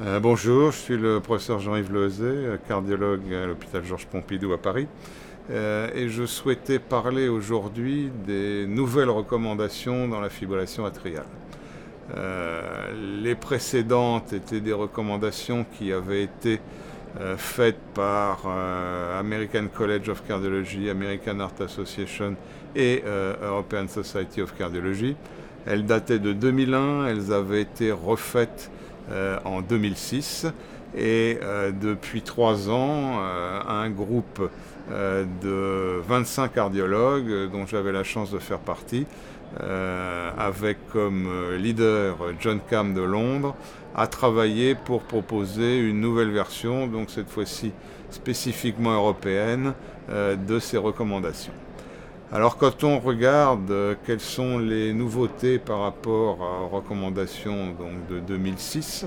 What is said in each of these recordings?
Euh, bonjour, je suis le professeur Jean-Yves Lezé, cardiologue à l'hôpital Georges Pompidou à Paris. Euh, et je souhaitais parler aujourd'hui des nouvelles recommandations dans la fibrillation atriale. Euh, les précédentes étaient des recommandations qui avaient été faites par American College of Cardiology, American Heart Association et European Society of Cardiology. Elles dataient de 2001, elles avaient été refaites euh, en 2006. Et euh, depuis trois ans, euh, un groupe de 25 cardiologues dont j'avais la chance de faire partie, avec comme leader John Cam de Londres, a travaillé pour proposer une nouvelle version, donc cette fois-ci spécifiquement européenne, de ces recommandations. Alors quand on regarde euh, quelles sont les nouveautés par rapport aux recommandations de 2006,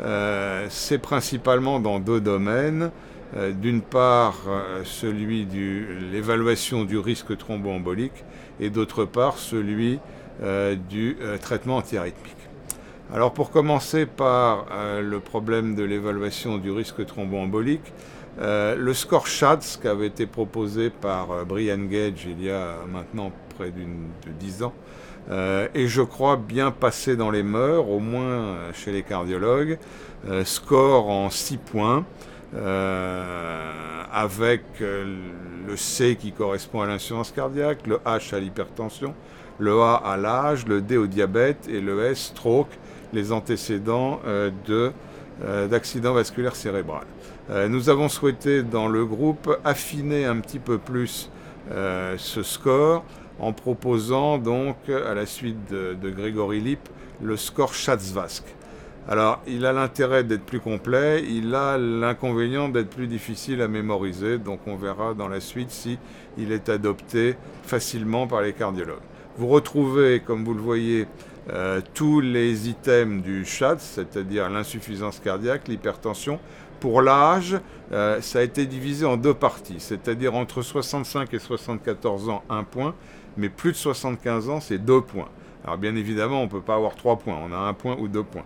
euh, c'est principalement dans deux domaines. Euh, d'une part, celui de l'évaluation du risque thromboembolique et d'autre part, celui du traitement antiarythmique. Alors pour commencer par le problème de l'évaluation du risque thromboembolique, euh, le score SHADS qui avait été proposé par euh, Brian Gage il y a maintenant près de 10 ans euh, est, je crois, bien passé dans les mœurs, au moins chez les cardiologues. score en 6 points, avec le C qui correspond à l'insuffisance cardiaque, le H à l'hypertension, le A à l'âge, le D au diabète et le S, stroke, les antécédents d'accident vasculaire cérébral. Euh, nous avons souhaité dans le groupe affiner un petit peu plus euh, ce score en proposant donc à la suite de, Grégory Lipp le score Schatzvask. Alors, il a l'intérêt d'être plus complet, il a l'inconvénient d'être plus difficile à mémoriser, donc on verra dans la suite si il est adopté facilement par les cardiologues. Vous retrouvez, comme vous le voyez, euh, tous les items du Schatz, c'est-à-dire l'insuffisance cardiaque, l'hypertension, pour l'âge, euh, ça a été divisé en deux parties, c'est-à-dire entre 65 et 74 ans, un point, mais plus de 75 ans, c'est deux points. Alors bien évidemment, on ne peut pas avoir trois points, on a un point ou deux points.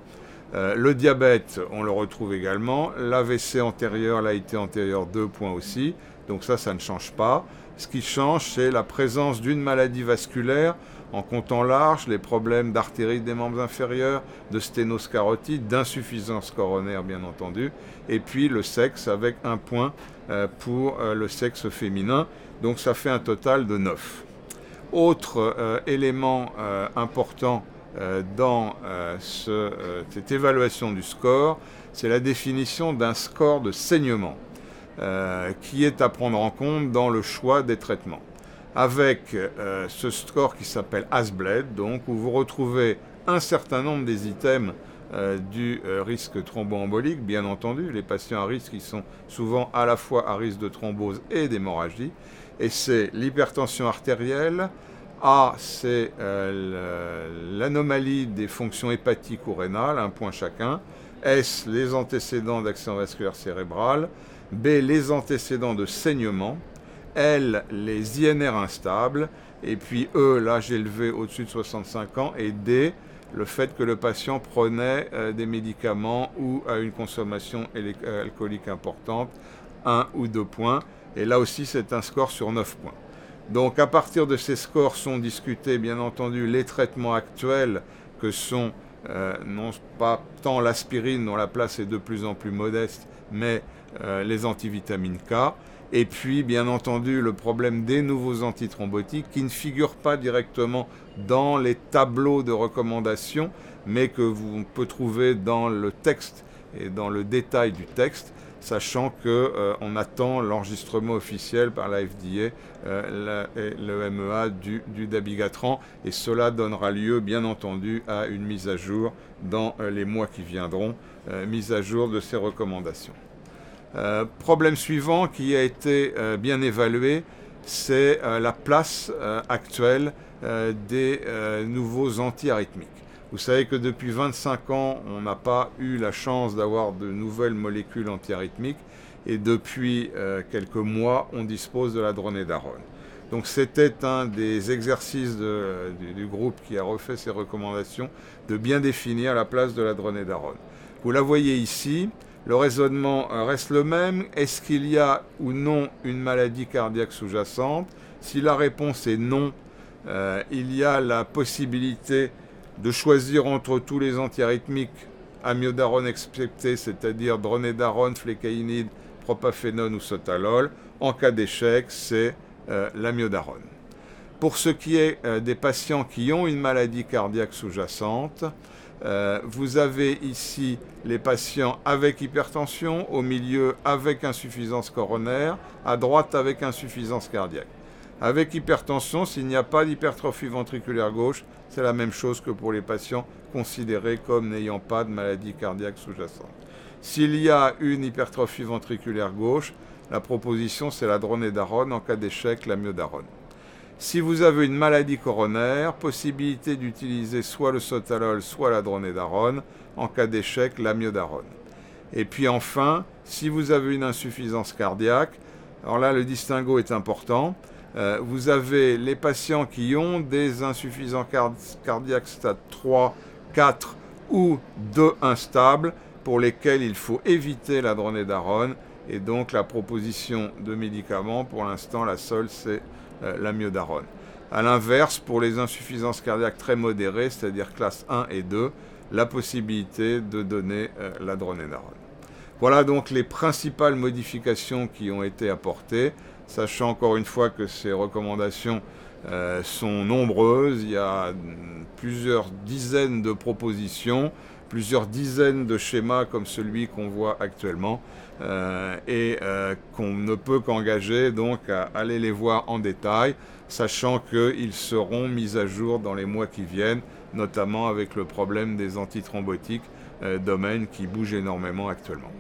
Euh, le diabète, on le retrouve également. L'AVC antérieur, l'AIT antérieur, deux points aussi. Donc ça, ça ne change pas. Ce qui change, c'est la présence d'une maladie vasculaire en comptant large les problèmes d'artérite des membres inférieurs, de sténose carotide, d'insuffisance coronaire bien entendu, et puis le sexe avec un point euh, pour euh, le sexe féminin. Donc ça fait un total de 9. Autre euh, élément important dans cette évaluation du score, c'est la définition d'un score de saignement qui est à prendre en compte dans le choix des traitements avec euh, ce score qui s'appelle Asbled, donc où vous retrouvez un certain nombre des items euh, du euh, risque thromboembolique, bien entendu. Les patients à risque, ils sont souvent à la fois à risque de thrombose et d'hémorragie. Et c'est l'hypertension artérielle, A, c'est l'anomalie des fonctions hépatiques ou rénales, un point chacun. S, les antécédents d'accident vasculaire cérébral. B, les antécédents de saignement. L, les INR instables, et puis E, l'âge élevé au-dessus de 65 ans, et D, le fait que le patient prenait euh, des médicaments ou a une consommation euh, alcoolique importante, 1 ou 2 points. Et là aussi, c'est un score sur 9 points. Donc à partir de ces scores sont discutés, bien entendu, les traitements actuels que sont non pas tant l'aspirine dont la place est de plus en plus modeste, mais les antivitamines K. Et puis, bien entendu, le problème des nouveaux antithrombotiques qui ne figurent pas directement dans les tableaux de recommandation, mais que vous pouvez trouver dans le texte et dans le détail du texte, sachant qu'on euh, attend l'enregistrement officiel par la FDA, euh, le MEA du, dabigatran, et cela donnera lieu, bien entendu, à une mise à jour dans euh, les mois qui viendront, mise à jour de ces recommandations. Problème suivant qui a été bien évalué, c'est la place actuelle des nouveaux antiarythmiques. Vous savez que depuis 25 ans, on n'a pas eu la chance d'avoir de nouvelles molécules antiarythmiques et depuis quelques mois, on dispose de la dronédarone. Donc c'était un des exercices du, groupe qui a refait ses recommandations de bien définir la place de la dronédarone. Vous la voyez ici, le raisonnement reste le même. Est-ce qu'il y a ou non une maladie cardiaque sous-jacente? Si la réponse est non, euh, il y a la possibilité de choisir entre tous les antiarythmiques, amiodarone excepté, c'est-à-dire dronédarone, flécaïnide, propafénone ou sotalol. En cas d'échec, c'est euh, l'amiodarone. Pour ce qui est euh, des patients qui ont une maladie cardiaque sous-jacente, euh, vous avez ici les patients avec hypertension, au milieu avec insuffisance coronaire, à droite avec insuffisance cardiaque. Avec hypertension, s'il n'y a pas d'hypertrophie ventriculaire gauche, c'est la même chose que pour les patients considérés comme n'ayant pas de maladie cardiaque sous-jacente. S'il y a une hypertrophie ventriculaire gauche, la proposition c'est la dronédarone, en cas d'échec la myodarone. Si vous avez une maladie coronaire, possibilité d'utiliser soit le sotalol, soit la dronédarone, en cas d'échec, la myodarone. Et puis enfin, si vous avez une insuffisance cardiaque, alors là le distinguo est important, euh, vous avez les patients qui ont des insuffisances cardiaques stade 3, 4 ou 2 instables, pour lesquels il faut éviter la dronédarone, et donc la proposition de médicaments, pour l'instant la seule c'est euh, la myodarone. A l'inverse, pour les insuffisances cardiaques très modérées, c'est-à-dire classe 1 et 2, la possibilité de donner euh, la dronédarone. Voilà donc les principales modifications qui ont été apportées, sachant encore une fois que ces recommandations euh, sont nombreuses, il y a plusieurs dizaines de propositions, plusieurs dizaines de schémas comme celui qu'on voit actuellement euh, et euh, qu'on ne peut qu'engager donc à aller les voir en détail, sachant qu'ils seront mis à jour dans les mois qui viennent, notamment avec le problème des antithrombotiques, domaine qui bouge énormément actuellement.